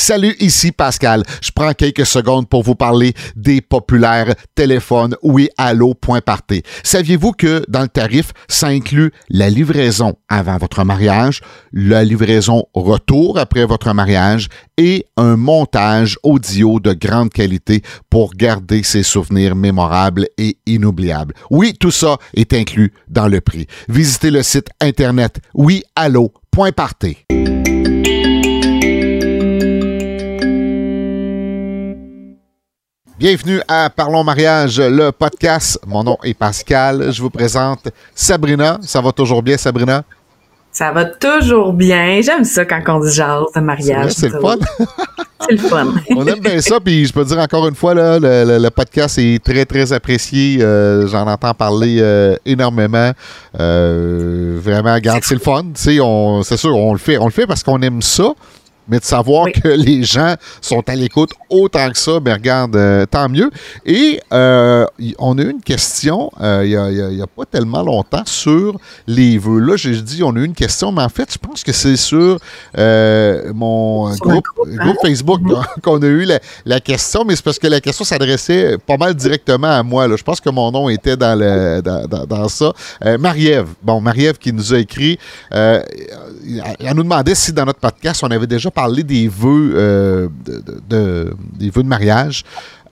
Salut, ici Pascal. Je prends quelques secondes pour vous parler des populaires téléphones oui allo.party. Saviez-vous que dans le tarif, ça inclut la livraison avant votre mariage, la livraison retour après votre mariage et un montage audio de grande qualité pour garder ses souvenirs mémorables et inoubliables? Oui, tout ça est inclus dans le prix. Visitez le site internet oui allo.party. Bienvenue à Parlons Mariage, le podcast. Mon nom est Pascal. Je vous présente Sabrina. Ça va toujours bien, Sabrina? Ça va toujours bien. J'aime ça quand on dit genre de mariage. C'est le fun. C'est le fun. on aime bien ça. Puis je peux dire encore une fois, là, le, podcast est très, très apprécié. Euh, j'en entends parler euh, énormément. Euh, vraiment, regarde, c'est le fun. C'est sûr, on le fait. On le fait parce qu'on aime ça mais de savoir que les gens sont à l'écoute autant que ça, ben regarde, euh, tant mieux. Et euh, on a eu une question euh, il n'y a, pas tellement longtemps sur les vœux. Là, j'ai dit on a eu une question, mais en fait, je pense que c'est sur mon groupe, hein? Facebook mm-hmm. qu'on a eu la, question, mais c'est parce que la question s'adressait pas mal directement à moi. Là. Je pense que mon nom était dans, le, dans, dans, ça. Marie-Ève, bon, Marie-Ève qui nous a écrit, elle nous demandait si dans notre podcast, on avait déjà parler des vœux, euh, de, des vœux de mariage.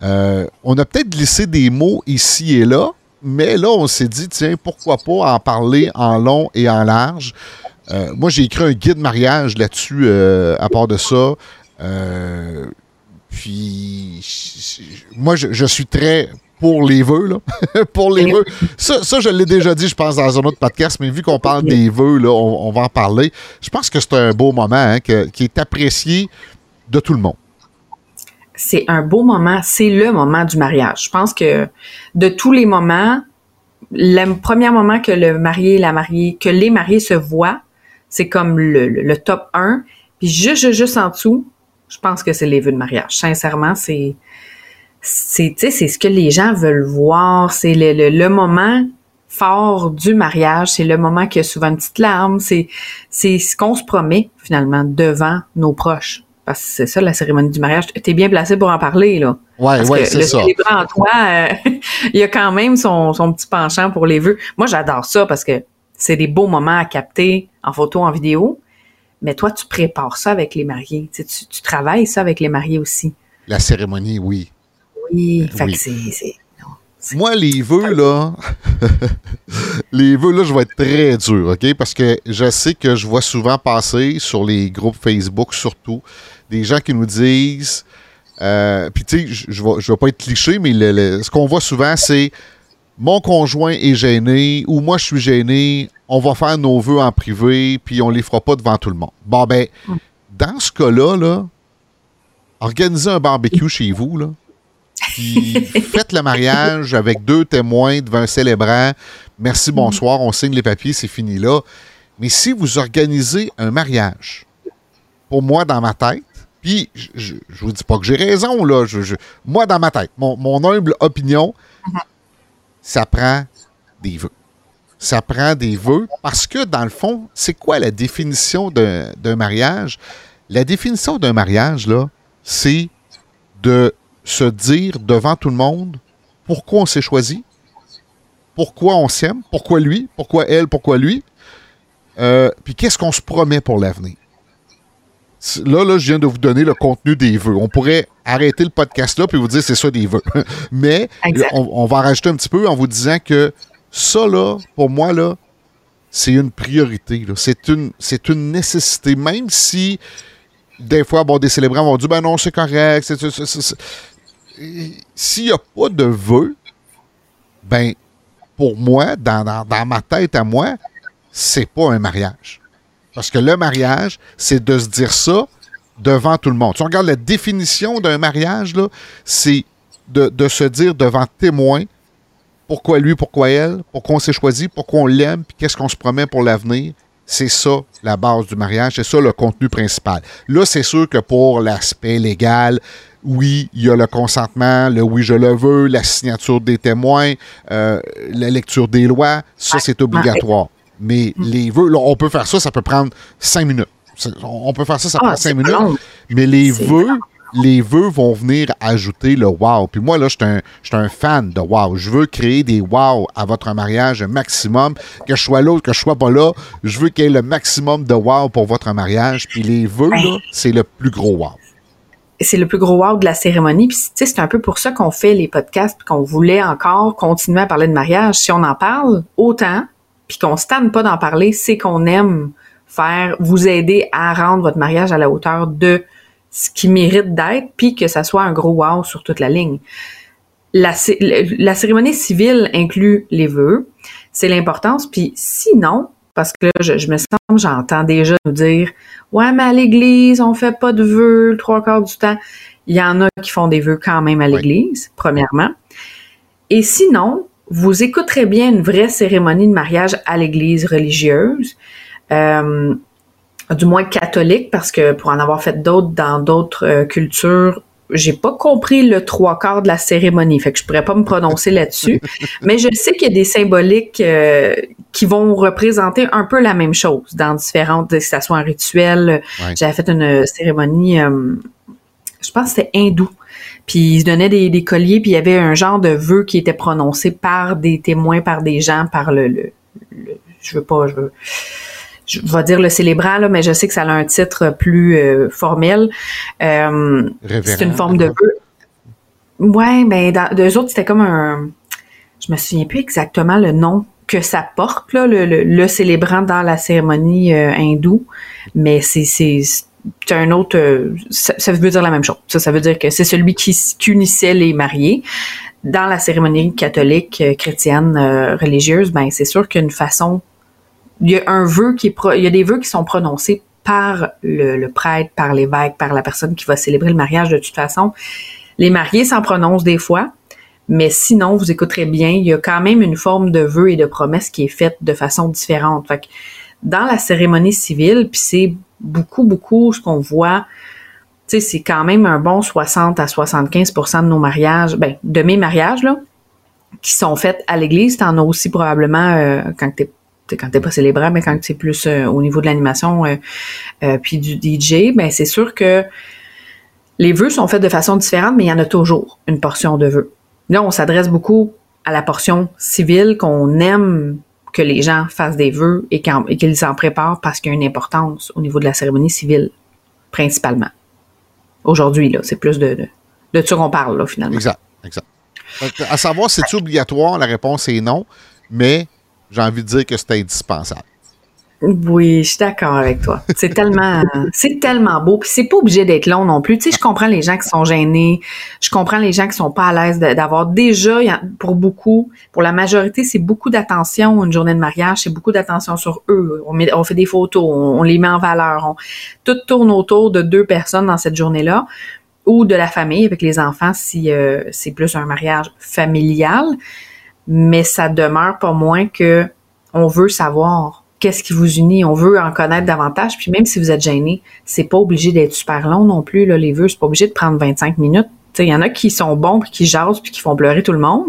Euh, on a peut-être glissé des mots ici et là, mais là, on s'est dit, tiens, pourquoi pas en parler en long et en large. Euh, moi, j'ai écrit un guide mariage là-dessus, à part de ça. puis, moi, je, suis très pour les vœux, là. pour les vœux. Ça, ça je l'ai déjà dit, je pense, dans un autre podcast, mais vu qu'on parle des vœux, là, on, va en parler. Je pense que c'est un beau moment hein, qui est apprécié de tout le monde. C'est un beau moment, c'est le moment du mariage. Je pense que de tous les moments, le premier moment que le marié, la mariée, que les mariés se voient, c'est comme le, le, top 1. Puis juste, juste en dessous, je pense que c'est les vœux de mariage. Sincèrement, c'est c'est c'est ce que les gens veulent voir, c'est le, le, moment fort du mariage, c'est le moment qui a souvent une petite larme, c'est c'est ce qu'on se promet finalement devant nos proches. Parce que c'est ça la cérémonie du mariage. Tu es bien placé pour en parler là. Ouais, ouais, c'est ça. en toi, euh, il y a quand même son, son petit penchant pour les vœux. Moi, j'adore ça parce que c'est des beaux moments à capter en photo, en vidéo. Mais toi, tu prépares ça avec les mariés. Tu, tu travailles ça avec les mariés aussi. La cérémonie, oui. Oui, fait c'est. Moi, les vœux, là, les vœux, là, je vais être très dur, OK? Parce que je sais que je vois souvent passer sur les groupes Facebook, surtout, des gens qui nous disent, euh, puis tu sais, je ne vais, pas être cliché, mais ce qu'on voit souvent, c'est mon conjoint est gêné ou moi, je suis gêné, on va faire nos vœux en privé, puis on les fera pas devant tout le monde. Bon, ben, mm. dans ce cas-là, là, organisez un barbecue chez vous, là faites le mariage avec deux témoins devant un célébrant. Merci, bonsoir, on signe les papiers, c'est fini là. Mais si vous organisez un mariage, pour moi, dans ma tête, puis je, ne vous dis pas que j'ai raison, là. moi, dans ma tête, mon, humble opinion, ça prend des vœux. Ça prend des vœux parce que, dans le fond, c'est quoi la définition d'un mariage? La définition d'un mariage, là, c'est de se dire devant tout le monde pourquoi on s'est choisi, pourquoi on s'aime, pourquoi lui, pourquoi elle, pourquoi lui, euh, puis qu'est-ce qu'on se promet pour l'avenir? Là, là, je viens de vous donner le contenu des vœux. On pourrait arrêter le podcast là puis vous dire c'est ça des vœux. Mais on, va rajouter un petit peu en vous disant que ça, là, pour moi, là, c'est une priorité. C'est une, une nécessité. Même si des fois, bon, des célébrants vont dire ben non, c'est correct. S'il n'y a pas de vœux, ben, pour moi, dans, ma tête à moi, c'est pas un mariage. Parce que le mariage, c'est de se dire ça devant tout le monde. Si on regarde la définition d'un mariage, c'est de, de, se dire devant témoin pourquoi lui, pourquoi elle, pourquoi on s'est choisi, pourquoi on l'aime, puis qu'est-ce qu'on se promet pour l'avenir. C'est ça la base du mariage, c'est ça le contenu principal. Là, c'est sûr que pour l'aspect légal, oui, il y a le consentement, le oui, je le veux, la signature des témoins, euh, la lecture des lois, ça, c'est obligatoire. Mais mm. les vœux, on peut faire ça, ça peut prendre cinq minutes. on peut faire ça, ça ah, prend cinq minutes. Mais les vœux, les vœux vont venir ajouter le wow. Puis moi, là, je suis un, fan de wow. Je veux créer des wow à votre mariage un maximum. Que je sois là que je sois pas là, je veux qu'il y ait le maximum de wow pour votre mariage. Puis les vœux, là, c'est le plus gros wow. C'est le plus gros wow de la cérémonie. Puis, tu sais, c'est un peu pour ça qu'on fait les podcasts, qu'on voulait encore continuer à parler de mariage. Si on en parle autant, puis qu'on se pas d'en parler, c'est qu'on aime faire, vous aider à rendre votre mariage à la hauteur de ce qui mérite d'être, puis que ça soit un gros wow sur toute la ligne. La, la cérémonie civile inclut les vœux, c'est l'importance, puis sinon, parce que là, je, me sens, j'entends déjà nous dire, ouais, mais à l'église, on fait pas de vœux le trois quarts du temps. Il y en a qui font des vœux quand même à l'église, premièrement. Et sinon, vous écouterez bien une vraie cérémonie de mariage à l'église religieuse. Euh, du moins catholique, parce que pour en avoir fait d'autres dans d'autres euh, cultures, j'ai pas compris le trois quarts de la cérémonie, fait que je pourrais pas me prononcer là-dessus. Mais je sais qu'il y a des symboliques euh, qui vont représenter un peu la même chose dans différentes, que ce soit un rituel. J'avais fait une cérémonie, euh, je pense que c'était hindou. Puis ils se donnaient des, colliers, puis il y avait un genre de vœu qui était prononcé par des témoins, par des gens, par le, le, le je veux pas, je veux je vais dire le célébrant, là, mais je sais que ça a un titre plus euh, formel. Euh, c'est une forme de vœu. Ouais, mais dans deux autres, c'était comme un. Je me souviens plus exactement le nom que ça porte, là, le, le, célébrant dans la cérémonie euh, hindoue, mais c'est c'est un autre. Ça, veut dire la même chose. Ça, ça veut dire que c'est celui qui, qui unissait les mariés dans la cérémonie catholique, chrétienne, religieuse. Ben, c'est sûr qu'une façon il y a un vœu qui est il y a des vœux qui sont prononcés par le, prêtre, par l'évêque, par la personne qui va célébrer le mariage de toute façon. Les mariés s'en prononcent des fois, mais sinon, vous écouterez bien, il y a quand même une forme de vœu et de promesse qui est faite de façon différente. Fait que dans la cérémonie civile, puis c'est beaucoup, beaucoup ce qu'on voit, tu sais, c'est quand même un bon 60 à 75% de nos mariages, ben, de mes mariages, là, qui sont faits à l'église. T'en as aussi probablement euh, quand t'es quand t'es pas célébrant, mais quand c'est plus euh, au niveau de l'animation euh, euh, puis du DJ, ben c'est sûr que les vœux sont faits de façon différente, mais il y en a toujours une portion de vœux. Là, on s'adresse beaucoup à la portion civile qu'on aime que les gens fassent des vœux et qu'ils s'en préparent parce qu'il y a une importance au niveau de la cérémonie civile, principalement. Aujourd'hui, là, c'est plus de, de, de ça qu'on parle, là, finalement. Exact, exact. À savoir, c'est-tu obligatoire? La réponse est non, mais j'ai envie de dire que c'est indispensable. Oui, je suis d'accord avec toi. C'est tellement, c'est tellement beau. Puis c'est pas obligé d'être long non plus. Tu sais, je comprends les gens qui sont gênés. Je comprends les gens qui sont pas à l'aise d'avoir déjà, pour beaucoup, pour la majorité, c'est beaucoup d'attention. Une journée de mariage, c'est beaucoup d'attention sur eux. On, fait des photos, on, les met en valeur. tout tourne autour de deux personnes dans cette journée-là ou de la famille avec les enfants si euh, c'est plus un mariage familial mais ça demeure pas moins que on veut savoir qu'est-ce qui vous unit, on veut en connaître davantage, puis même si vous êtes gêné, c'est pas obligé d'être super long non plus, là, les vœux, c'est pas obligé de prendre 25 minutes. Il y en a qui sont bons, puis qui jasent, puis qui font pleurer tout le monde.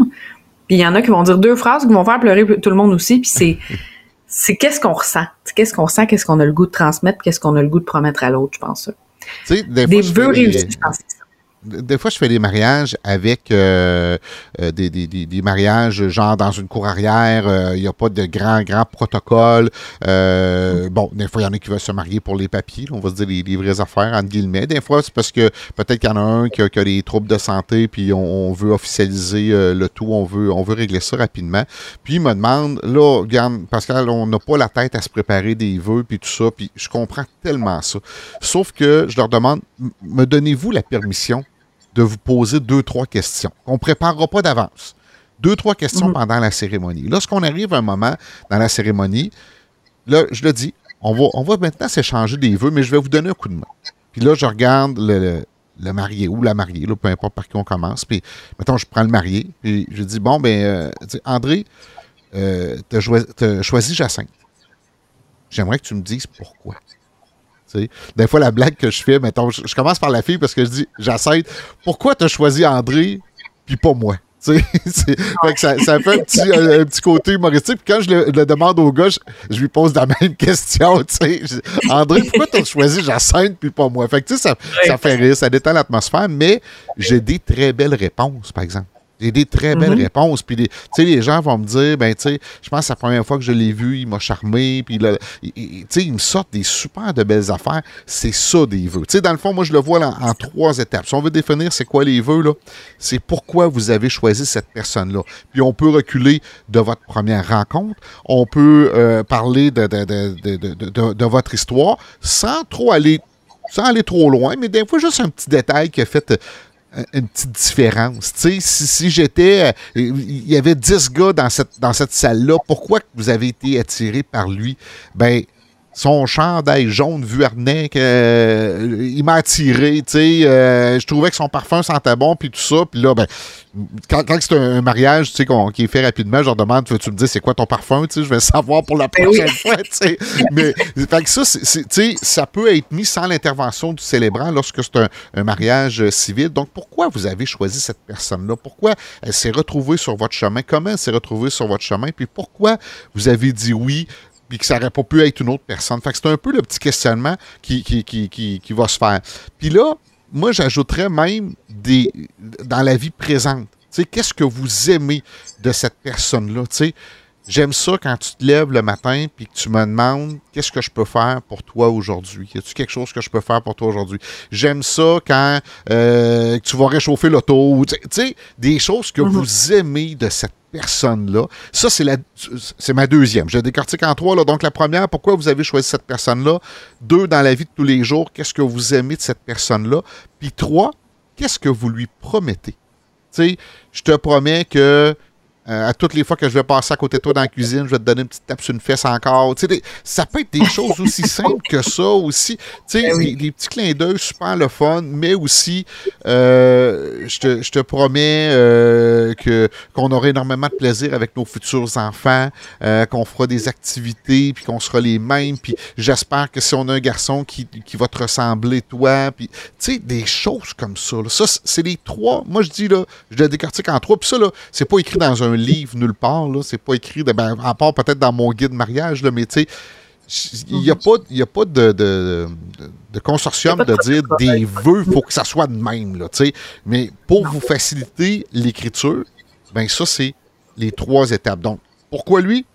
Puis il y en a qui vont dire deux phrases qui vont faire pleurer tout le monde aussi, puis c'est c'est qu'est-ce qu'on ressent, qu'est-ce qu'on sent, qu'est-ce qu'on a le goût de transmettre, qu'est-ce qu'on a le goût de promettre à l'autre, je pense ça. des vœux réussis, je pense des fois, je fais des mariages avec euh, euh, des, des, des, mariages genre dans une cour arrière. Euh, il n'y a pas de grand, grand protocole. bon, des fois, il y en a qui veulent se marier pour les papiers. on va se dire les, vraies affaires, entre guillemets. Des fois, c'est parce que peut-être qu'il y en a un qui a, des troubles de santé, puis on, veut officialiser le tout. On veut, on veut régler ça rapidement. Puis il me demande, là, regarde, Pascal, on n'a pas la tête à se préparer des vœux, puis tout ça. Puis je comprends tellement ça. Sauf que je leur demande, me donnez-vous la permission de vous poser deux, trois questions. On ne préparera pas d'avance. Deux, trois questions mhm. pendant la cérémonie. Lorsqu'on arrive à un moment dans la cérémonie, là, je le dis, on va, on va maintenant s'échanger des vœux, mais je vais vous donner un coup de main. Puis là, je regarde le, marié ou la mariée, peu importe par qui on commence. Puis, mettons, je prends le marié, puis je dis, bon, ben, euh, André, euh, tu as, choisi Jacinthe. J'aimerais que tu me dises pourquoi. Des fois, la blague que je fais, mettons, je, commence par la fille parce que je dis, Jacinthe, pourquoi tu as choisi André puis pas moi? fait que ça, ça, fait un petit, un, petit côté humoristique. Puis quand je le, demande au gars, je, lui pose la même question. André, pourquoi tu as choisi Jacinthe puis pas moi? Fait que ça, ça fait rire, ça détend l'atmosphère, mais j'ai des très belles réponses, par exemple. J'ai des très belles mm-hmm. réponses. Puis, tu sais, les gens vont me dire, ben, tu sais, je pense que la première fois que je l'ai vu, il m'a charmé. Puis, tu sais, ils me sortent des super de belles affaires. C'est ça, des vœux. Tu sais, dans le fond, moi, je le vois en, trois étapes. Si on veut définir c'est quoi les vœux, là, c'est pourquoi vous avez choisi cette personne-là. Puis, on peut reculer de votre première rencontre. On peut euh, parler de, de, de, de, votre histoire sans trop aller sans aller trop loin, mais des fois, juste un petit détail qui a fait une petite différence. si, si j'étais. Euh, il y avait 10 gars dans cette, dans cette salle-là, pourquoi vous avez été attiré par lui? Ben, son chandail jaune vuarnet, euh, il m'a attiré, tu sais. Euh, je trouvais que son parfum sentait bon, puis tout ça. Puis là, ben, quand, c'est un, mariage, tu sais, qui est fait rapidement, je leur demande, tu me dis, c'est quoi ton parfum, tu sais, je vais savoir pour la ben prochaine fois, tu sais. Mais, fait que ça, tu sais, ça peut être mis sans l'intervention du célébrant lorsque c'est un, un, mariage civil. Donc, pourquoi vous avez choisi cette personne-là? Pourquoi elle s'est retrouvée sur votre chemin? Comment elle s'est retrouvée sur votre chemin? Puis pourquoi vous avez dit oui puis que ça n'aurait pas pu être une autre personne. Fait que c'est un peu le petit questionnement qui, qui, qui, qui, va se faire. Puis là, moi, j'ajouterais même des dans la vie présente. Qu'est-ce que vous aimez de cette personne-là? J'aime ça quand tu te lèves le matin puis que tu me demandes qu'est-ce que je peux faire pour toi aujourd'hui? Y a-tu quelque chose que je peux faire pour toi aujourd'hui? J'aime ça quand euh, tu vas réchauffer l'auto. Tu sais, des choses que vous aimez de cette personne-là. Ça, c'est la c'est ma deuxième. Je décortique en trois. Là. Donc, la première, pourquoi vous avez choisi cette personne-là? Deux, dans la vie de tous les jours, qu'est-ce que vous aimez de cette personne-là? Puis trois, qu'est-ce que vous lui promettez? Tu sais, je te promets que euh, à toutes les fois que je vais passer à côté de toi dans la cuisine, je vais te donner une petite tape sur une fesse encore. ça peut être des choses aussi simples que ça aussi. Tu sais, ben des, petits clins d'œil super le fun, mais aussi, euh, je, te, promets euh, que qu'on aura énormément de plaisir avec nos futurs enfants, qu'on fera des activités, puis qu'on sera les mêmes. Puis j'espère que si on a un garçon qui, va te ressembler, toi, puis tu sais, des choses comme ça. Ça, c'est les trois. Moi, je dis, là, je le décortique en trois. Puis ça, là, c'est pas écrit dans un livre nulle part. Là. C'est pas écrit, de, ben, à part peut-être dans mon guide mariage, là, mais tu sais, il n'y a pas, y a pas de, de, de consortium de, dire des vœux, il faut que ça soit de même. Là, mais pour vous faciliter l'écriture, ben ça, c'est les trois étapes. Donc, pourquoi lui?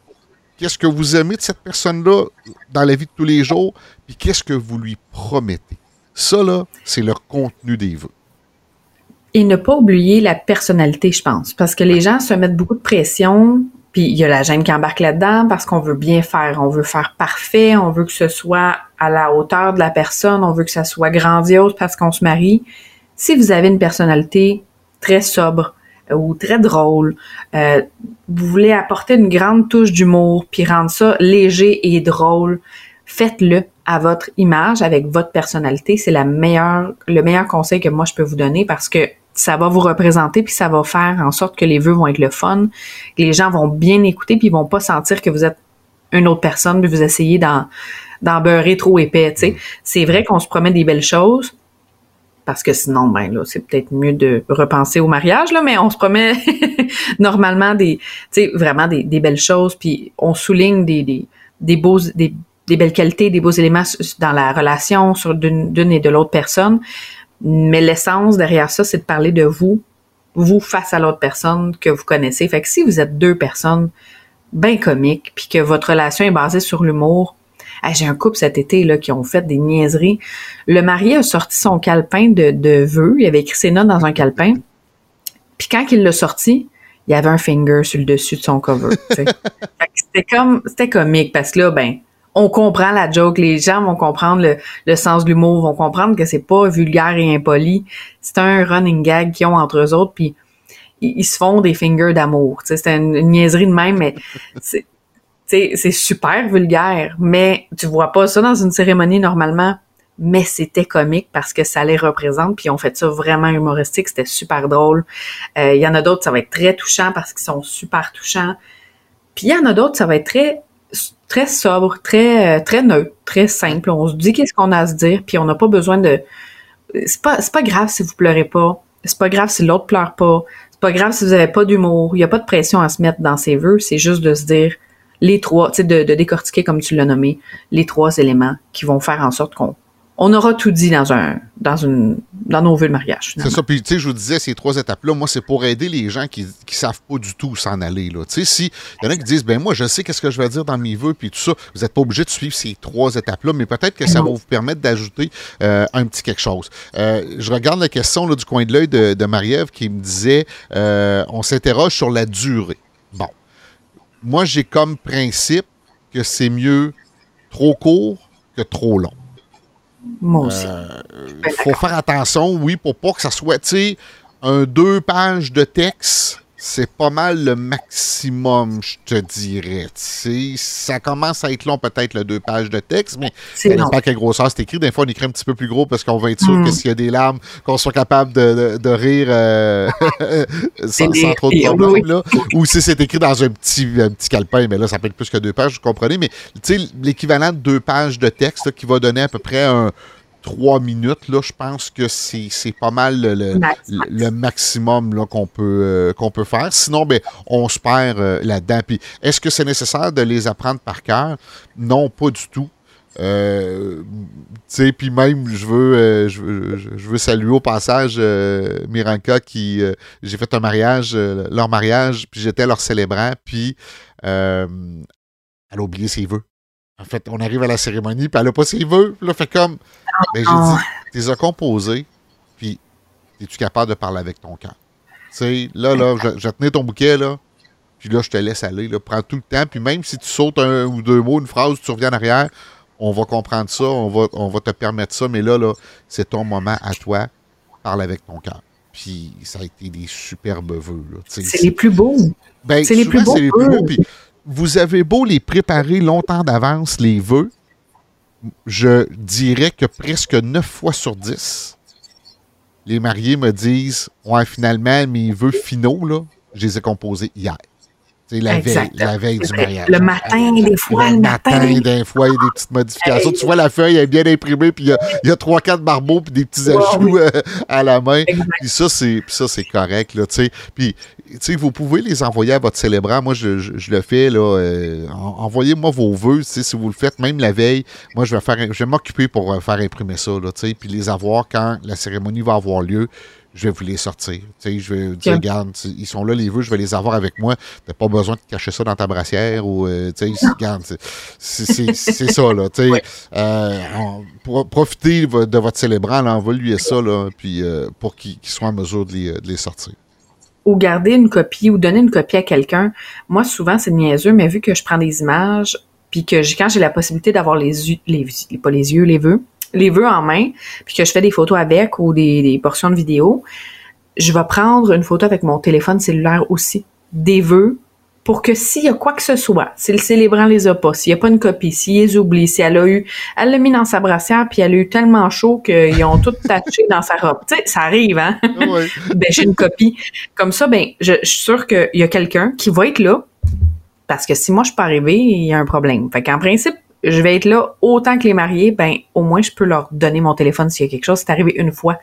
Qu'est-ce que vous aimez de cette personne-là dans la vie de tous les jours? Puis qu'est-ce que vous lui promettez? Ça, là, c'est le contenu des vœux et ne pas oublier la personnalité, je pense, parce que les gens se mettent beaucoup de pression, puis il y a la gêne qui embarque là-dedans parce qu'on veut bien faire, on veut faire parfait, on veut que ce soit à la hauteur de la personne, on veut que ça soit grandiose parce qu'on se marie. Si vous avez une personnalité très sobre euh, ou très drôle, euh, vous voulez apporter une grande touche d'humour puis rendre ça léger et drôle, faites-le à votre image avec votre personnalité. C'est la meilleure, le meilleur conseil que moi je peux vous donner parce que ça va vous représenter puis ça va faire en sorte que les vœux vont être le fun, les gens vont bien écouter puis ils vont pas sentir que vous êtes une autre personne puis vous essayez d'en, d'en beurrer trop épais, sais. C'est vrai qu'on se promet des belles choses parce que sinon ben là c'est peut-être mieux de repenser au mariage là mais on se promet normalement des tu sais vraiment des, des, belles choses puis on souligne des, des, des beaux des, des belles qualités, des beaux éléments dans la relation sur d'une et de l'autre personne. Mais l'essence derrière ça, c'est de parler de vous, vous face à l'autre personne que vous connaissez. Fait que si vous êtes deux personnes bien comiques, puis que votre relation est basée sur l'humour, j'ai un couple cet été là qui ont fait des niaiseries. Le mari a sorti son calepin de, de vœux, il avait écrit ses notes dans un calepin. Puis quand il l'a sorti, il y avait un finger sur le dessus de son cover. c'était comme c'était comique parce que là, ben, on comprend la joke, les gens vont comprendre le, sens de l'humour, vont comprendre que c'est pas vulgaire et impoli. C'est un running gag qu'ils ont entre eux autres, puis ils, se font des fingers d'amour. C'est une, une, niaiserie de même, mais c'est super vulgaire, mais tu vois pas ça dans une cérémonie normalement. Mais c'était comique parce que ça les représente, puis on fait ça vraiment humoristique, c'était super drôle. Euh, il y en a d'autres, ça va être très touchant parce qu'ils sont super touchants. Puis il y en a d'autres, ça va être très très sobre, très euh, très neutre, très simple. On se dit qu'est-ce qu'on a à se dire, puis on n'a pas besoin de. C'est pas c'est pas grave si vous pleurez pas. C'est pas grave si l'autre pleure pas. C'est pas grave si vous n'avez pas d'humour. Il n'y a pas de pression à se mettre dans ses vœux. C'est juste de se dire les trois, tu sais, de, de, décortiquer, comme tu l'as nommé, les trois éléments qui vont faire en sorte qu'on on aura tout dit dans un dans une dans nos vœux de mariage. C'est ça. Puis tu sais, je vous disais ces trois étapes-là, moi c'est pour aider les gens qui qui savent pas du tout s'en aller là. Tu sais, si il y en a qui disent ben moi je sais qu'est-ce que je vais dire dans mes vœux puis tout ça, vous n'êtes pas obligé de suivre ces trois étapes-là, mais peut-être que ça va vous permettre d'ajouter euh, un petit quelque chose. Euh, je regarde la question là, du coin de l'œil de, de Marie-Ève qui me disait euh, on s'interroge sur la durée. Bon, moi j'ai comme principe que c'est mieux trop court que trop long. Moi aussi. Il faut faire attention, oui, pour pas que ça soit, tu sais, un deux pages de texte, c'est pas mal le maximum, je te dirais. sais Ça commence à être long, peut-être, le deux pages de texte, mais ça dépend quelle grosseur c'est écrit. Des fois, on écrit un petit peu plus gros parce qu'on va être sûr que s'il y a des larmes, qu'on soit capable de, de, rire euh, sans, trop de problème. Là. Ou si c'est écrit dans un petit, un petit calepin, mais là, ça peut être plus que deux pages, vous comprenez. Mais l'équivalent de deux pages de texte qui va donner à peu près un trois minutes, là, je pense que c'est pas mal le, maximum qu'on peut, euh, qu'on peut faire. Sinon, ben, on se perd euh, là-dedans. Puis, est-ce que c'est nécessaire de les apprendre par cœur? Non, pas du tout. Euh, puis même, je veux, je veux, saluer au passage Miranka qui, j'ai fait un mariage, leur mariage, puis j'étais leur célébrant, puis elle a oublié ses vœux. En fait, on arrive à la cérémonie, puis elle n'a pas ses vœux. Là, fait comme. Ben, j'ai dit, tu les as composés, puis es-tu capable de parler avec ton cœur? Tu sais, là, là, je, je tenais ton bouquet, là, puis là, je te laisse aller, là. Prends tout le temps, puis même si tu sautes un ou deux mots, une phrase, tu reviens en arrière, on va comprendre ça, on va, on va te permettre ça, mais là, là, c'est ton moment à toi. Parle avec ton cœur. Puis ça a été des superbes vœux. C'est les plus beaux. Ben, c'est les plus beaux. Les plus beaux vous avez beau les préparer longtemps d'avance, les vœux, je dirais que presque 9 fois sur 10, les mariés me disent Ouais, finalement, mes vœux finaux, là, je les ai composés hier. C'est la veille, la veille du mariage. Le matin, des fois, le, matin. des fois, il y a des petites modifications. Tu vois, la feuille est bien imprimée, puis il y a, trois, quatre barbeaux, puis des petits ajouts euh, à la main. Puis ça, c'est, ça, c'est correct, là, tu sais. Puis, tu sais, vous pouvez les envoyer à votre célébrant. Moi, je, je, le fais, là. Euh, envoyez-moi vos vœux, tu sais, si vous le faites, même la veille. Moi, je vais faire, je vais m'occuper pour euh, faire imprimer ça, là, tu sais, puis les avoir quand la cérémonie va avoir lieu je vais vous les sortir. Tu sais, je vais dire, regarde, ils sont là, les vœux, je vais les avoir avec moi. T'as pas besoin de cacher ça dans ta brassière ou, euh, tu sais, regarde, c'est ça, là. Tu sais, euh, profitez de votre célébrant, là, envoie-lui ça, là, puis euh, pour qu'il soit en mesure de les, de les sortir ou garder une copie ou donner une copie à quelqu'un. Moi, souvent, c'est niaiseux, mais vu que je prends des images, puis que quand j'ai la possibilité d'avoir les, les, pas les yeux, les vœux, les vœux en main, puis que je fais des photos avec ou des, portions de vidéo, je vais prendre une photo avec mon téléphone cellulaire aussi, des vœux, pour que s'il y a quoi que ce soit, si le célébrant les a pas, s'il n'y a pas une copie, s'il les oublie, si elle a eu, elle l'a mis dans sa brassière, puis elle a eu tellement chaud qu'ils ont tout taché dans sa robe. Tu sais, ça arrive, hein? Ah ben, j'ai une copie. Comme ça, ben, je, je suis sûre qu'il y a quelqu'un qui va être là, parce que si moi je suis pas arrivée, il y a un problème. Fait qu'en principe, je vais être là autant que les mariés, ben au moins je peux leur donner mon téléphone s'il y a quelque chose. C'est arrivé une fois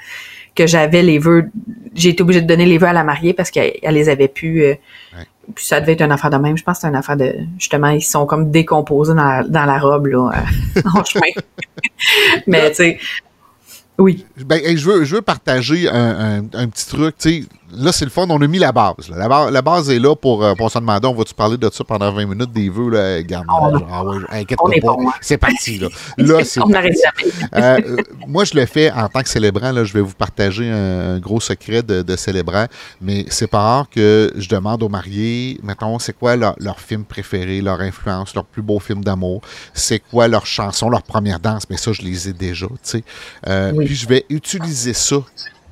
que j'avais les vœux, j'ai été obligée de donner les vœux à la mariée parce qu'elle les avait pu. Euh, puis ça devait être une affaire de même. Je pense que c'est une affaire de justement ils sont comme décomposés dans la, dans la robe là euh, en chemin. Mais tu sais. Oui. Ben, je, veux, je veux partager un, un, un petit truc. Tu sais, là, c'est le fond, on a mis la base. La, base est là pour, euh, pour se demander, on va-tu parler de ça pendant 20 minutes, des vœux, là, garde, oh, ah ouais, inquiète-toi pas, c'est parti, là. là c'est euh, euh, moi, je le fais en tant que célébrant, là, je vais vous partager un, gros secret de, de, célébrant, mais c'est pas rare que je demande aux mariés, mettons, c'est quoi leur, leur, film préféré, leur influence, leur plus beau film d'amour, c'est quoi leur chanson, leur première danse, mais ça, je les ai déjà, tu sais. Euh, Puis je vais utiliser ça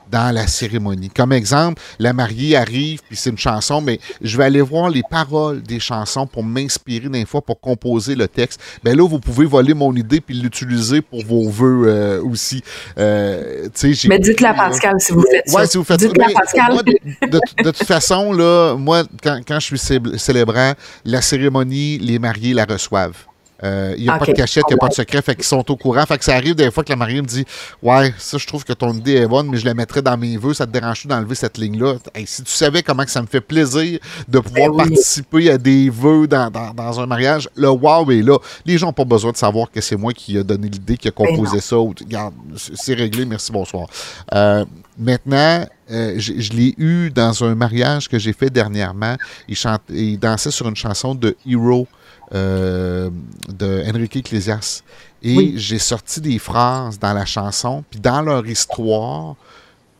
dans la cérémonie. Comme exemple, la mariée arrive, puis c'est une chanson, mais je vais aller voir les paroles des chansons pour m'inspirer d'un fois pour composer le texte. Ben là, vous pouvez voler mon idée puis l'utiliser pour vos vœux euh, aussi. Euh, mais dites-la Pascal si vous faites ça. Ouais, si vous faites dites-la Pascal. de, de, toute façon, là, moi, quand, quand je suis célébrant, la cérémonie, les mariés la reçoivent. Euh, il n'y a pas de cachette, il n'y a pas de secret, fait qu'ils sont au courant. Fait que ça arrive des fois que la mariée me dit Ouais, ça, je trouve que ton idée est bonne, mais je la mettrais dans mes vœux, ça te dérange-tu d'enlever cette ligne-là? si tu savais comment que ça me fait plaisir de pouvoir ben participer à des vœux dans, un mariage, le wow est là. Les gens n'ont pas besoin de savoir que c'est moi qui ai donné l'idée, qui a ben composé ça. regarde, c'est réglé, merci, bonsoir. Euh, maintenant, euh, je, l'ai eu dans un mariage que j'ai fait dernièrement. Il, chante, il dansait sur une chanson de Hero euh, de Enrique Iglesias. Et j'ai sorti des phrases dans la chanson, puis dans leur histoire,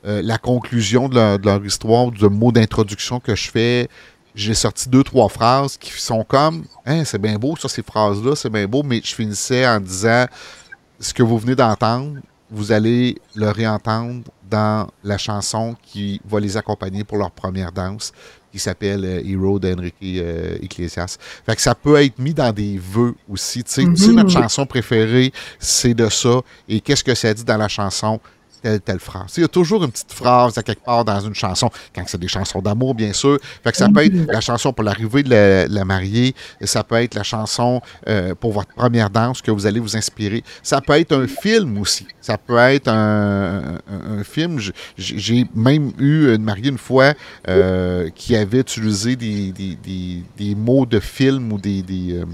euh, la conclusion de leur, histoire, du mot d'introduction que je fais, j'ai sorti deux, trois phrases qui sont comme hein, c'est bien beau, ça, ces phrases-là, c'est bien beau, mais je finissais en disant ce que vous venez d'entendre, vous allez le réentendre dans la chanson qui va les accompagner pour leur première danse qui s'appelle euh, Hero d'Enrique euh, Iglesias. Fait que ça peut être mis dans des vœux aussi. Tu sais, mm-hmm. notre chanson préférée, c'est de ça. Et qu'est-ce que ça dit dans la chanson? Telle, telle phrase. Il y a toujours une petite phrase à quelque part dans une chanson, quand c'est des chansons d'amour, bien sûr. Fait que ça peut être mm-hmm. la chanson pour l'arrivée de la, mariée, ça peut être la chanson euh, pour votre première danse que vous allez vous inspirer. Ça peut être un film aussi. Ça peut être un, film. J'ai même eu une mariée une fois euh, qui avait utilisé des, des, mots de film ou des, euh,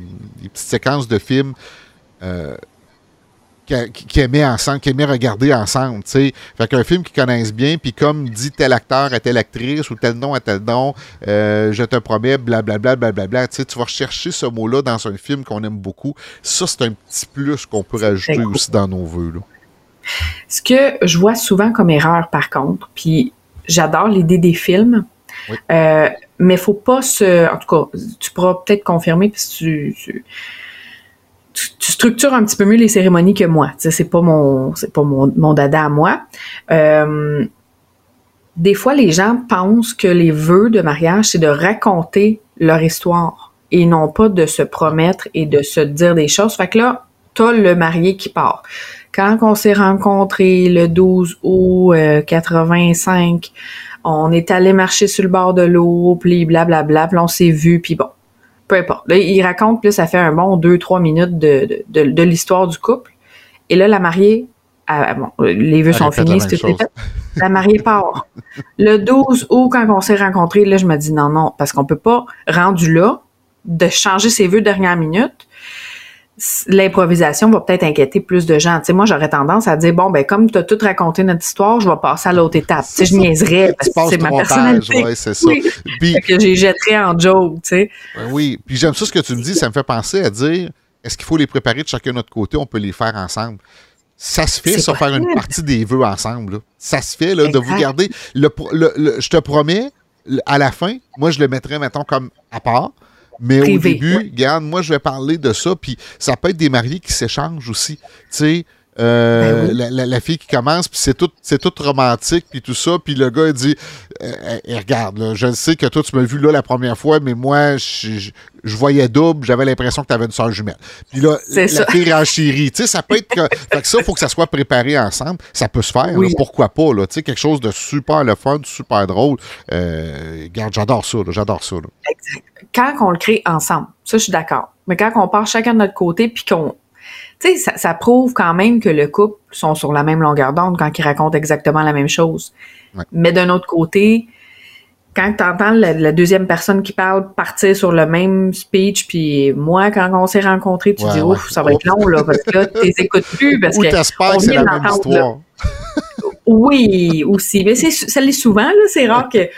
petites séquences de films qui, aimaient ensemble, qui aimaient regarder ensemble, tu sais. Fait qu'un film qu'ils connaissent bien, puis comme dit tel acteur à telle actrice ou tel nom à tel nom, euh, je te promets, blablabla, blablabla, tu tu vas rechercher ce mot-là dans un film qu'on aime beaucoup. Ça, c'est un petit plus qu'on peut rajouter aussi dans nos vœux, là. Ce que je vois souvent comme erreur, par contre, puis j'adore l'idée des films, oui. euh, mais faut pas se... En tout cas, tu pourras peut-être confirmer, parce que tu tu, structures un petit peu mieux les cérémonies que moi. C'est pas mon c'est pas mon, dada à moi. Euh, des fois, les gens pensent que les vœux de mariage, c'est de raconter leur histoire et non pas de se promettre et de se dire des choses. Fait que là, t'as le marié qui part. Quand on s'est rencontrés le 12 août 85, euh, on est allé marcher sur le bord de l'eau, puis blablabla, puis on s'est vu, puis bon, peu importe. Là, il raconte, puis ça fait un bon deux, trois minutes de, de, de, l'histoire du couple. Et là, la mariée, bon, les vœux sont finis, c'est fait. La mariée part. Le 12 août, quand on s'est rencontrés, là, je me dis non, non, parce qu'on peut pas, rendu là, de changer ses vœux dernière minute l'improvisation va peut-être inquiéter plus de gens. Tu sais, moi, j'aurais tendance à dire, bon, ben comme tu as tout raconté notre histoire, je vais passer à l'autre étape. Tu sais, je niaiserais parce que c'est ma personnalité. Ouais, c'est ça. Puis, que en joke, tu sais. Oui, puis j'aime ça ce que tu me dis, ça me fait penser à dire, est-ce qu'il faut les préparer de chacun de notre côté, on peut les faire ensemble? Ça se fait, ça, faire une partie des vœux ensemble. Là. Ça se fait, là, de vous garder. Le, le, je te promets, à la fin, moi, je le mettrais, mettons, comme à part. Mais au début, regarde, moi, je vais parler de ça, puis ça peut être des mariés qui s'échangent aussi. Tu sais, euh, ben la, fille qui commence, puis c'est tout, c'est tout romantique, puis tout ça, puis le gars il dit, euh, regarde, je sais que toi tu m'as vu là la première fois, mais moi je, voyais double, j'avais l'impression que tu avais une soeur jumelle. Puis là, la fille renchérit, tu sais, ça peut être que, fait que ça, faut que ça soit préparé ensemble, ça peut se faire, pourquoi pas, là, tu sais, quelque chose de super le fun, super drôle. Euh, regarde, j'adore ça, j'adore ça. Exact. Quand on le crée ensemble, ça je suis d'accord. Mais quand on part chacun de notre côté, puis qu'on tu sais, ça, prouve quand même que le couple sont sur la même longueur d'onde quand ils racontent exactement la même chose. Mais d'un autre côté, quand tu entends la, deuxième personne qui parle partir sur le même speech, puis moi, quand on s'est rencontrés, tu dis, ouf, ça va être long, là, parce que là, tu écoutes plus, parce que. que c'est la même histoire. oui, aussi. Mais c'est, ça l'est souvent, là. C'est rare que,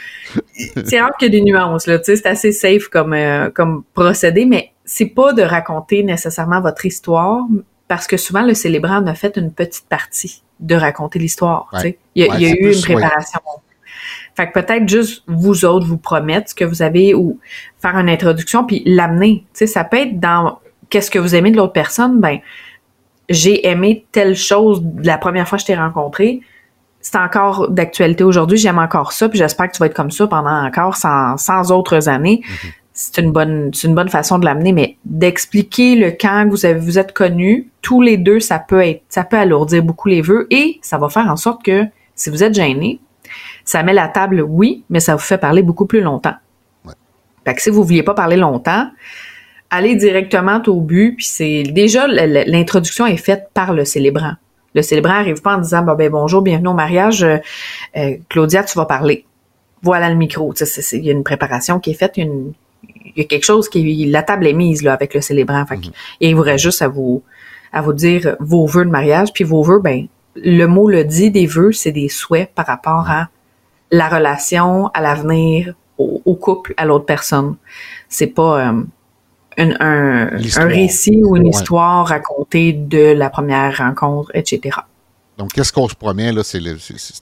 c'est rare qu'il y ait des nuances, là. Tu sais, c'est assez safe comme, euh, comme procédé, mais c'est pas de raconter nécessairement votre histoire, parce que souvent le célébrant a fait une petite partie de raconter l'histoire. Il y a, eu une préparation. Fait que peut-être juste vous autres vous promettre ce que vous avez ou faire une introduction puis l'amener. ça peut être dans qu'est-ce que vous aimez de l'autre personne. Ben, j'ai aimé telle chose la première fois que je t'ai rencontré. C'est encore d'actualité aujourd'hui. J'aime encore ça puis j'espère que tu vas être comme ça pendant encore 100, autres années. Mm-hmm c'est une bonne c'est une bonne façon de l'amener mais d'expliquer le quand vous avez vous êtes connus tous les deux ça peut être ça peut alourdir beaucoup les vœux et ça va faire en sorte que si vous êtes gêné ça met la table oui mais ça vous fait parler beaucoup plus longtemps ouais. fait que si vous vouliez pas parler longtemps aller directement au but, puis c'est déjà l'introduction est faite par le célébrant. Le célébrant arrive pas en disant bah, ben bonjour, bienvenue au mariage, euh, euh, Claudia, tu vas parler. Voilà le micro. Il y a une préparation qui est faite, il y a quelque chose qui la table est mise là avec le célébrant. Fait, mm-hmm. Et il vous reste juste à vous à vous dire vos vœux de mariage, puis vos vœux, ben le mot le dit, des vœux, c'est des souhaits par rapport à la relation, à l'avenir, au, couple, à l'autre personne. C'est pas euh, un, récit ou une histoire racontée de la première rencontre, etc. Donc, qu'est-ce qu'on se promet, là, c'est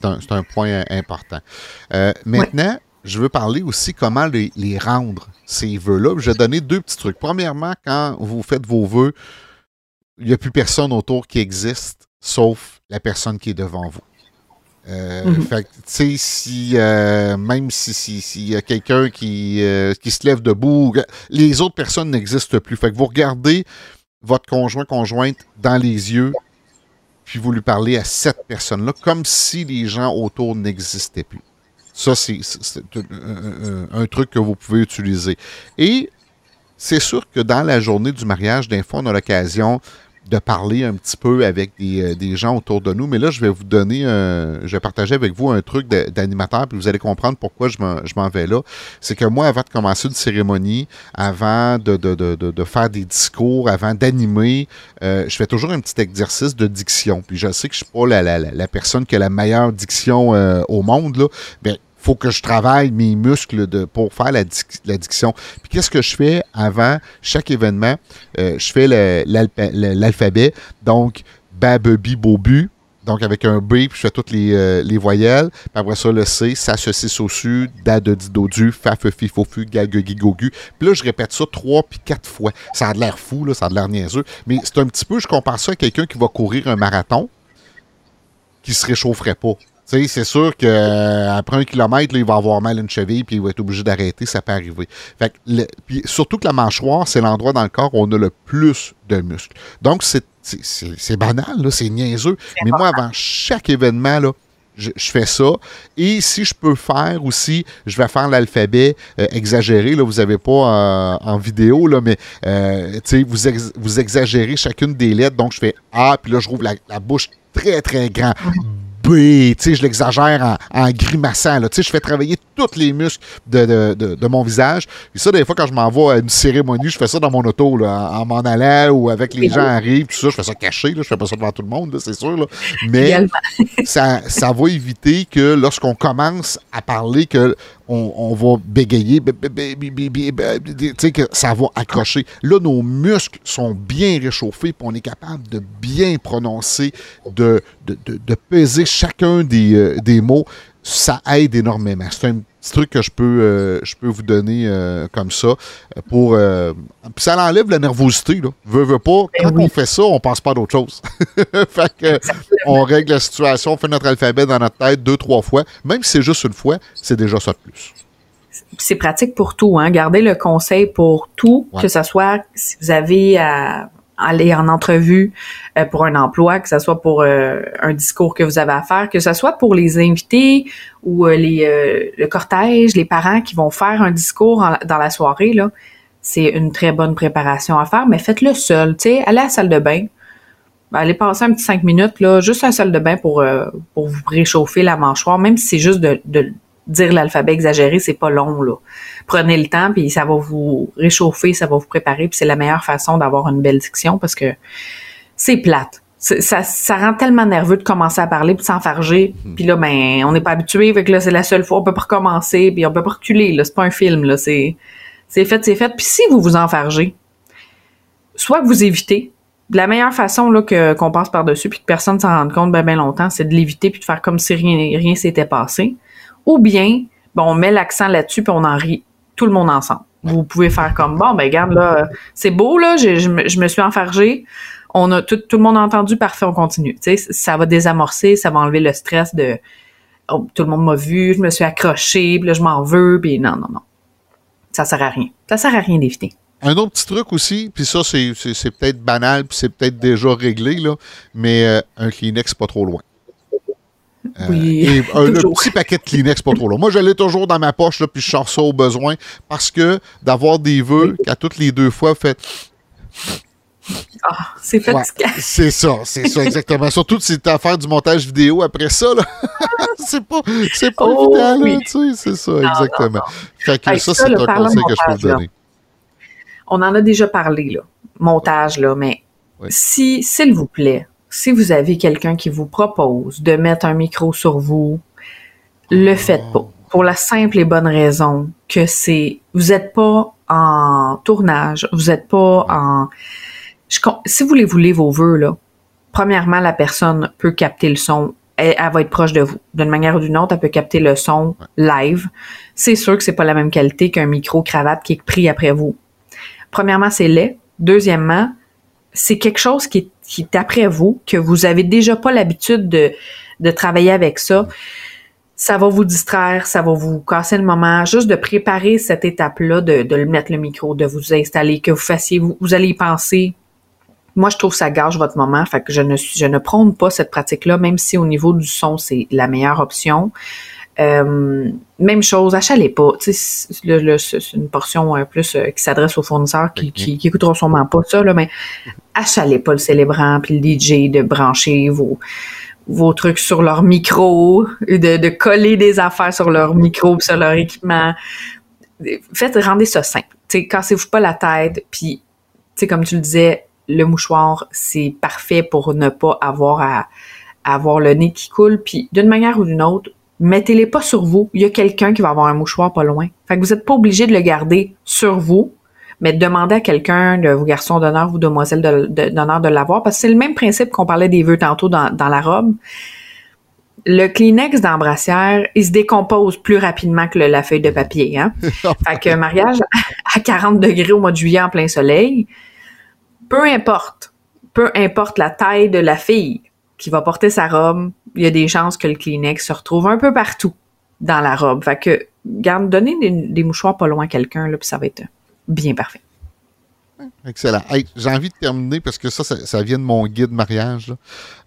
un, point important. Euh, maintenant, je veux parler aussi comment les, rendre, ces vœux-là. Je vais donner deux petits trucs. Premièrement, quand vous faites vos vœux, il n'y a plus personne autour qui existe, sauf la personne qui est devant vous. Euh, mhm. Fait tu sais, si, euh, même s'il si, si, y a quelqu'un qui, euh, qui se lève debout, les autres personnes n'existent plus. Fait que vous regardez votre conjoint, conjointe dans les yeux, puis vous lui parlez à cette personne-là, comme si les gens autour n'existaient plus. Ça, c'est un, un, truc que vous pouvez utiliser. Et c'est sûr que dans la journée du mariage, des fois, on a l'occasion de parler un petit peu avec euh, des, gens autour de nous. Mais là, je vais vous donner, je vais partager avec vous un truc d'animateur, puis vous allez comprendre pourquoi je m'en vais là. C'est que moi, avant de commencer une cérémonie, avant de, de, faire des discours, avant d'animer, euh, je fais toujours un petit exercice de diction. Puis je sais que je ne suis pas la, la, personne qui a la meilleure diction euh, au monde, là. mais faut que je travaille mes muscles de, pour faire la, diction. Puis qu'est-ce que je fais avant chaque événement? Euh, je fais l'alphabet. Donc, babebi, bobu. Donc, avec un B, puis je fais toutes les, euh, les voyelles. Puis après ça, le C, ça, se ceci, su, da, de, di, do, du, fa, fe, fi, fo, fu, ga, ge, gi, go, gu. Puis là, je répète ça trois puis quatre fois. Ça a l'air fou, là, ça a l'air niaiseux. Mais c'est un petit peu, je compare ça à quelqu'un qui va courir un marathon qui se réchaufferait pas c'est sûr qu'après euh, un kilomètre, il va avoir mal une cheville puis il va être obligé d'arrêter, ça peut arriver. Fait puis surtout que la mâchoire, c'est l'endroit dans le corps où on a le plus de muscles. Donc, c'est banal, c'est niaiseux. Mais moi, avant chaque événement, là, je, fais ça. Et si je peux faire aussi, je vais faire l'alphabet euh, exagéré. Là, vous n'avez pas euh, en vidéo, là, mais vous, vous exagérez chacune des lettres. Donc, je fais A, puis là, je rouvre la, la bouche très, très grand je l'exagère en, grimaçant. Là. Je fais travailler tous les muscles de, mon visage. Et ça, des fois, quand je m'envoie à une cérémonie, je fais ça dans mon auto, en, m'en allant ou avec les gens arrivent, tout ça, je fais ça caché, là, je fais pas ça devant tout le monde, c'est sûr. Mais ça, ça va éviter que lorsqu'on commence à parler, que on, va bégayer, que ça va accrocher. Là, nos muscles sont bien réchauffés, puis on est capable de bien prononcer, de, de, peser chacun des, euh, des mots. Ça aide énormément. C'est un petit truc que je peux, euh, je peux vous donner euh, comme ça. pour Ça enlève la nervosité. Là. Veux, veux pas. Ben Quand on fait ça, on pense pas à d'autre chose. fait que, on règle la situation, on fait notre alphabet dans notre tête deux, trois fois. Même si c'est juste une fois, c'est déjà ça de plus c'est pratique pour tout. Hein. Gardez le conseil pour tout, que ce soit si vous avez à aller en entrevue euh, pour un emploi, que ce soit pour euh, un discours que vous avez à faire, que ce soit pour les invités ou euh, les, le cortège, les parents qui vont faire un discours dans la soirée. Là, c'est une très bonne préparation à faire, mais faites-le seul. Tu allez à la salle de bain, ben, allez passer un petit cinq minutes là, juste la salle de bain pour pour vous réchauffer la mâchoire, même si c'est juste de dire l'alphabet exagéré, c'est pas long là. Prenez le temps puis ça va vous réchauffer, ça va vous préparer puis c'est la meilleure façon d'avoir une belle diction parce que c'est plate. Ça, ça rend tellement nerveux de commencer à parler puis s'enfarger hmm. puis là ben on n'est pas habitué fait que là c'est la seule fois on peut pas recommencer puis on peut pas reculer là, c'est pas un film là, c'est c'est fait, c'est fait puis si vous vous enfargez soit vous évitez la meilleure façon là que qu'on passe par-dessus puis que personne s'en rende compte ben, ben longtemps, c'est de l'éviter puis de faire comme si rien rien s'était passé. Ou bien, bon, on met l'accent là-dessus puis on en rit tout le monde ensemble. Vous pouvez faire comme bon, ben regarde là, c'est beau là, je, je, me, suis enfargé. On a tout, tout le monde a entendu, parfait, on continue. Tu sais, ça va désamorcer, ça va enlever le stress de oh, tout le monde m'a vu, je me suis accroché, puis là je m'en veux, puis non, non, non. Ça sert à rien. Ça sert à rien d'éviter. Un autre petit truc aussi, puis ça c'est, peut-être banal, puis c'est peut-être déjà réglé, là, mais euh, un Kleenex pas trop loin. Euh, et un, petit paquet de Kleenex pas trop long. Moi, je l'ai toujours dans ma poche, là, puis je sors ça au besoin, parce que d'avoir des vœux qu'à toutes les deux fois, fait ah, c'est fatigant. c'est ça, c'est ça, exactement. Surtout si tu as à faire du montage vidéo après ça, c'est pas, c'est pas oh, évident, tu sais, c'est ça, exactement. Fait que ça, c'est un conseil que je peux vous donner. On en a déjà parlé, là, montage, là, mais si, s'il vous plaît, si vous avez quelqu'un qui vous propose de mettre un micro sur vous, le faites pas. Pour la simple et bonne raison que c'est, vous n'êtes pas en tournage, vous n'êtes pas en, si vous les voulez vos vœux, là, premièrement, la personne peut capter le son. Elle, va être proche de vous. D'une manière ou d'une autre, elle peut capter le son live. C'est sûr que c'est pas la même qualité qu'un micro-cravate qui est pris après vous. Premièrement, c'est laid. Deuxièmement, c'est quelque chose qui est, après vous, que vous avez déjà pas l'habitude de, de travailler avec ça ça va vous distraire, ça va vous casser le moment. Juste de préparer cette étape-là, de, de mettre le micro, de vous installer, que vous fassiez, vous, vous allez y penser moi, je trouve que ça gâche votre moment. Fait que je ne, je ne prône pas cette pratique-là, même si au niveau du son, c'est la meilleure option. Euh, même chose, achalez pas. C'est une portion euh, plus euh, qui s'adresse aux fournisseurs qui, qui, qui écouteront sûrement pas ça, là, mais achalez pas le célébrant puis le DJ de brancher vos, vos trucs sur leur micro, de, de coller des affaires sur leur micro sur leur équipement. Faites, rendez ça simple. cassez-vous pas la tête, puis comme tu le disais, le mouchoir, c'est parfait pour ne pas avoir à, avoir le nez qui coule. Puis d'une manière ou d'une autre, mettez-les pas sur vous. Il y a quelqu'un qui va avoir un mouchoir pas loin. Fait que vous n'êtes pas obligé de le garder sur vous, mais demandez à quelqu'un de vos garçons d'honneur ou demoiselles d'honneur de, l'avoir. Parce que c'est le même principe qu'on parlait des vœux tantôt dans, dans la robe. Le Kleenex d'embrassière, il se décompose plus rapidement que la feuille de papier. Hein? fait que mariage à 40 degrés au mois de juillet en plein soleil, peu importe, peu importe la taille de la fille qui va porter sa robe, il y a des chances que le Kleenex se retrouve un peu partout dans la robe. Fait que, garde, donnez des, mouchoirs pas loin à quelqu'un, puis ça va être bien parfait. Excellent. J'ai envie de terminer parce que ça, ça, vient de mon guide mariage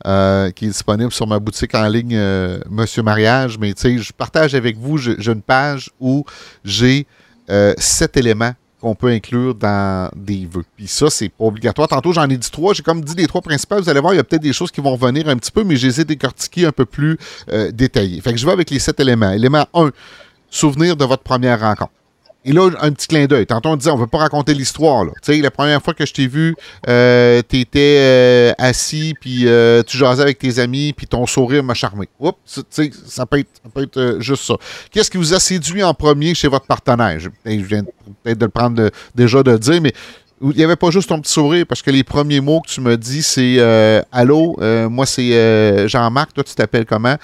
euh, qui est disponible sur ma boutique en ligne euh, Monsieur Mariage. Mais tu sais, je partage avec vous, j'ai une page où j'ai euh, sept éléments qu'on peut inclure dans des vœux. Puis ça, c'est obligatoire. Tantôt, j'en ai dit trois. J'ai comme dit les trois principales. Vous allez voir, il y a peut-être des choses qui vont revenir un petit peu, mais je les ai décortiquées un peu plus euh, détaillées. Fait que je vais avec les sept éléments. Élément 1, souvenir de votre première rencontre. Et là, un petit clin d'œil. Tantôt, on disait, on ne veut pas raconter l'histoire. Tu sais, la première fois que je t'ai vu, euh, tu étais euh, assis, puis euh, tu jasais avec tes amis, puis ton sourire m'a charmé. Oups, tu sais, ça peut être, être juste ça. Qu'est-ce qui vous a séduit en premier chez votre partenaire? Je, viens peut-être de le prendre déjà de dire, mais il n'y avait pas juste ton petit sourire, parce que les premiers mots que tu me dis, c'est Allô, moi c'est Jean-Marc, toi tu t'appelles comment?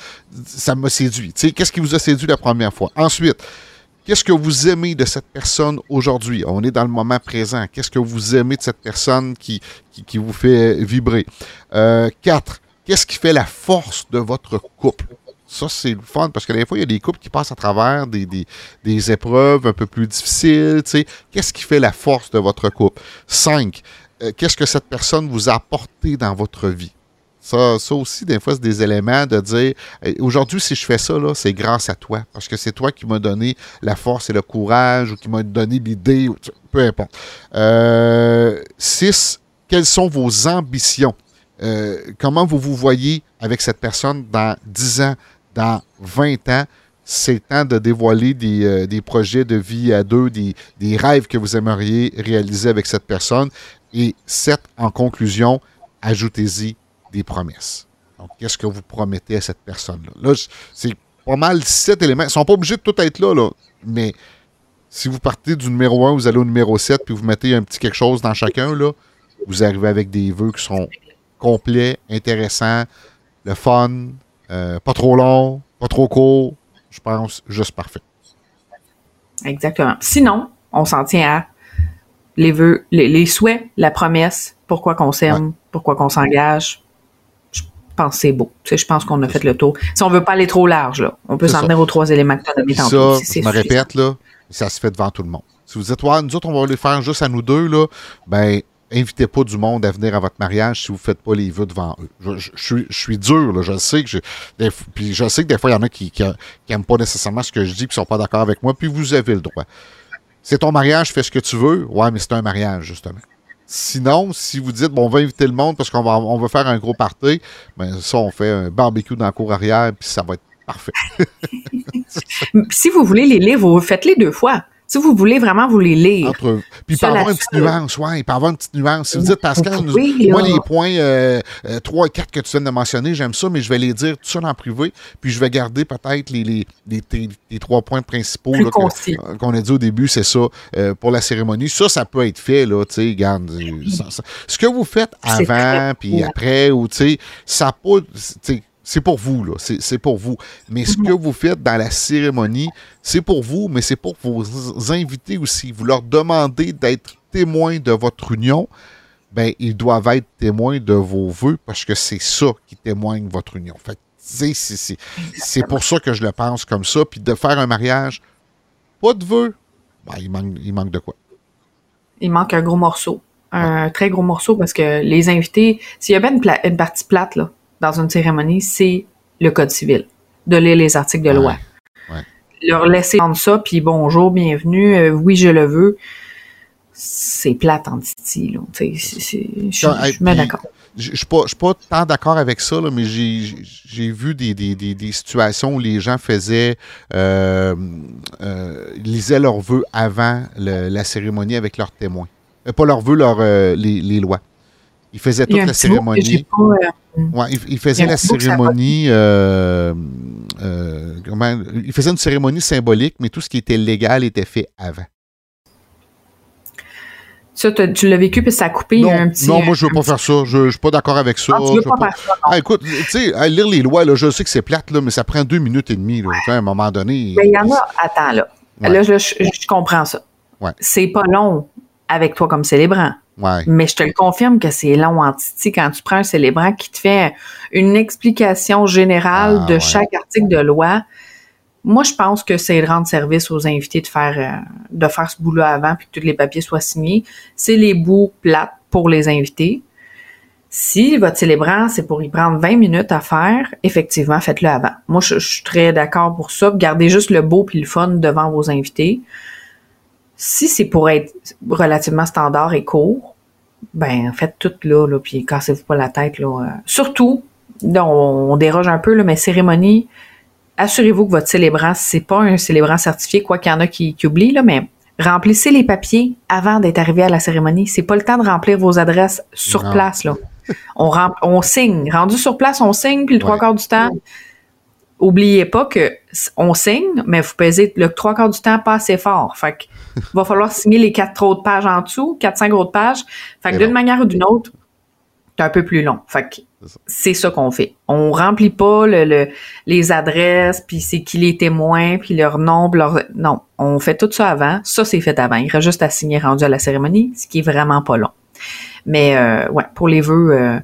Ça m'a séduit. Qu'est-ce qui vous a séduit la première fois? Ensuite, Qu'est-ce que vous aimez de cette personne aujourd'hui? On est dans le moment présent. Qu'est-ce que vous aimez de cette personne qui, qui, vous fait vibrer? Euh, quatre, qu'est-ce qui fait la force de votre couple? Ça, c'est le fun parce que des fois, il y a des couples qui passent à travers des, des, épreuves un peu plus difficiles. Qu'est-ce qui fait la force de votre couple? Cinq, euh, qu'est-ce que cette personne vous a apporté dans votre vie? Ça, ça aussi, des fois, c'est des éléments de dire aujourd'hui, si je fais ça, c'est grâce à toi. Parce que c'est toi qui m'as donné la force et le courage ou qui m'a donné l'idée, peu importe. Euh, six, quelles sont vos ambitions? Euh, comment vous vous voyez avec cette personne dans 10 ans, dans 20 ans? C'est temps de dévoiler des, euh, des, projets de vie à deux, des, des rêves que vous aimeriez réaliser avec cette personne. Et sept, en conclusion, ajoutez-y des promesses. Donc, qu'est-ce que vous promettez à cette personne-là? Là, c'est pas mal sept éléments. Ils ne sont pas obligés de tout être là, là, mais si vous partez du numéro 1, vous allez au numéro 7, puis vous mettez un petit quelque chose dans chacun, là, vous arrivez avec des vœux qui sont complets, intéressants, le fun, euh, pas trop long, pas trop court, je pense juste parfait. Exactement. Sinon, on s'en tient à les vœux, les, souhaits, la promesse, pourquoi qu'on s'aime, pourquoi qu'on s'engage, pense que c'est beau. Tu sais, je pense qu'on a fait le tour. Si on veut pas aller trop large, là, on peut s'en tenir aux trois éléments que tu as donnés tantôt. Ça, je me répète, là, ça se fait devant tout le monde. Si vous dites, ouais, nous autres, on va les faire juste à nous deux, là, ben, invitez pas du monde à venir à votre mariage si vous ne faites pas les vœux devant eux. Je, suis, je suis dur, là, je sais que je, puis je sais que des fois, il y en a qui n'aiment pas nécessairement ce que je dis, qui sont pas d'accord avec moi, puis vous avez le droit. C'est ton mariage, fais ce que tu veux. Ouais, mais c'est un mariage, justement. Sinon, si vous dites, bon, on va inviter le monde parce qu'on va, on va faire un gros party, ben ça, on fait un barbecue dans la cour arrière, puis ça va être parfait. si vous voulez les livres, faites-les deux fois. Si vous voulez vraiment vous les lire. Entre, puis peut avoir une petite nuance, ouais, il peut avoir une petite nuance. Si vous dites, Pascal, moi, les points euh, 3 euh, et 4 que tu viens de mentionner, j'aime ça, mais je vais les dire tout seul en privé, puis je vais garder peut-être les, les, les, trois points principaux euh, qu'on a dit au début, c'est ça, euh, pour la cérémonie. Ça, ça peut être fait, là, tu sais, garde. ce que vous faites avant, puis après, ou tu sais, ça peut, c'est pour vous, là. C'est pour vous. Mais ce que vous faites dans la cérémonie, c'est pour vous, mais c'est pour vos invités aussi. Vous leur demandez d'être témoins de votre union. Ben, ils doivent être témoins de vos vœux parce que c'est ça qui témoigne votre union. Fait c'est pour ça que je le pense comme ça. Puis de faire un mariage, pas de vœux, ben, il, manque, il manque de quoi? Il manque un gros morceau. Un très gros morceau parce que les invités, s'il y a bien une partie plate, là, dans une cérémonie, c'est le Code civil, de lire les articles de loi. Leur laisser prendre ça, puis bonjour, bienvenue, euh, oui, je le veux. C'est plate en titi, Je suis d'accord. Je ne suis pas, tant d'accord avec ça, mais j'ai vu des, situations où les gens faisaient, euh, euh, lisaient leurs vœux avant la cérémonie avec leurs témoins. pas leurs vœux, leurs, les, lois. Ils faisaient toute la cérémonie. Ouais, il, faisait la cérémonie. Euh, euh, comment, il faisait une cérémonie symbolique, mais tout ce qui était légal était fait avant. Ça, tu l'as vécu puis ça a coupé non, un petit. Non, moi, je veux pas faire ça. Je ne suis pas d'accord avec ça. Ah, tu veux pas, faire ça. Ah, écoute, tu sais, lire les lois, là, je sais que c'est plate, là, mais ça prend deux minutes et demie. Là, à un moment donné. Mais il y en a. Attends, là. Là, je, je, comprends ça. Ouais. C'est pas long avec toi comme célébrant. Mais je te le confirme que c'est long en titi quand tu prends un célébrant qui te fait une explication générale ah, de chaque article de loi. Moi, je pense que c'est de rendre service aux invités de faire euh, de faire ce bout-là avant puis que tous les papiers soient signés. C'est les bouts plates pour les invités. Si votre célébrant, c'est pour y prendre 20 minutes à faire, effectivement, faites-le avant. Moi, je, je suis très d'accord pour ça. Gardez juste le beau puis le fun devant vos invités. Si c'est pour être relativement standard et court, ben faites tout là, là puis cassez-vous pas la tête. Là. Surtout, on, déroge un peu, là, mais cérémonie, assurez-vous que votre célébrant, c'est pas un célébrant certifié, quoi qu'il y en a qui, qui oublient, là, mais remplissez les papiers avant d'être arrivé à la cérémonie. C'est pas le temps de remplir vos adresses sur place. Là. On, on signe. Rendu sur place, on signe, puis le trois quarts du temps, oubliez pas que on signe, mais vous pesez le trois quarts du temps pas assez fort. Fait que va falloir signer les quatre autres pages en dessous, quatre, cinq autres pages. Fait que d'une manière ou d'une autre, c'est un peu plus long. Fait que c'est ça qu'on fait. On remplit pas le, les adresses, puis c'est qui les témoins, puis leur nom, leur... Non, on fait tout ça avant. Ça, c'est fait avant. Il reste juste à signer rendu à la cérémonie, ce qui est vraiment pas long. Mais euh, ouais, pour les vœux, euh,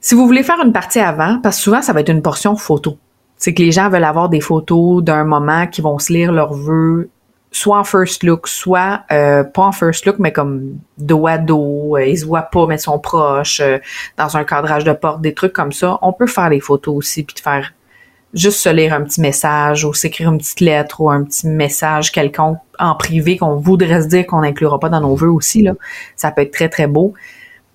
si vous voulez faire une partie avant, parce que souvent, ça va être une portion photo. C'est que les gens veulent avoir des photos d'un moment qui vont se lire leurs vœux, soit en first look, soit euh, pas en first look, mais comme dos à dos, euh, ils se voient pas, mais ils sont proches, euh, dans un cadrage de porte, des trucs comme ça. On peut faire des photos aussi, puis de faire juste se lire un petit message ou s'écrire une petite lettre ou un petit message quelconque en privé qu'on voudrait se dire qu'on n'inclura pas dans nos vœux aussi. Là. Ça peut être très, très beau.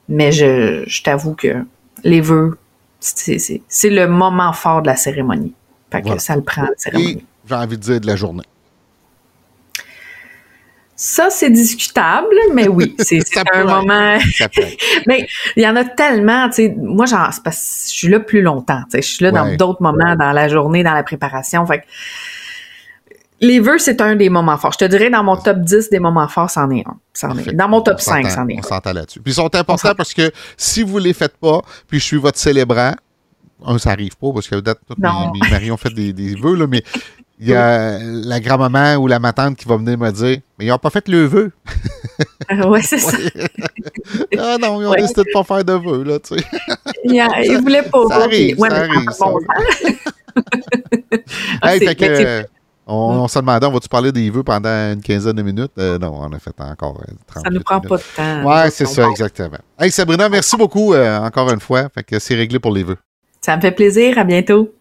Mais je, je t'avoue que les vœux, c'est le moment fort de la cérémonie. Fait que ça le prend, la cérémonie. j'ai envie de dire de la journée. Ça, c'est discutable, mais oui, c'est un moment. mais il y en a tellement, tu sais. Moi, genre, parce que je suis là plus longtemps, tu sais. Je suis là dans d'autres moments, dans la journée, dans la préparation. Fait les vœux, c'est un des moments forts. Je te dirais, dans mon top 10 des moments forts, c'en est un. Est. Dans mon top 5, c'en est un. On s'entend là-dessus. Puis ils sont importants parce que si vous les faites pas, puis je suis votre célébrant, un, ça arrive pas parce que peut-être mes, mes maris ont fait des, des vœux, là, mais il y a la grand-maman ou la matante qui va venir me dire Mais ils n'ont pas fait le vœu. oui, c'est ça. ah non, ils ont décidé de ne pas faire de vœu, là, tu sais. ils ne voulaient pas. Ça arrive, ça arrive. Ça. hey, fait que, On, se demandait, on va-tu parler des vœux pendant une quinzaine de minutes? Euh, non, on a fait encore 30 Ça ne nous prend pas de temps. Ouais, c'est ça, exactement. Hey, Sabrina, merci beaucoup encore une fois. Fait que c'est réglé pour les vœux. Ça me fait plaisir. À bientôt.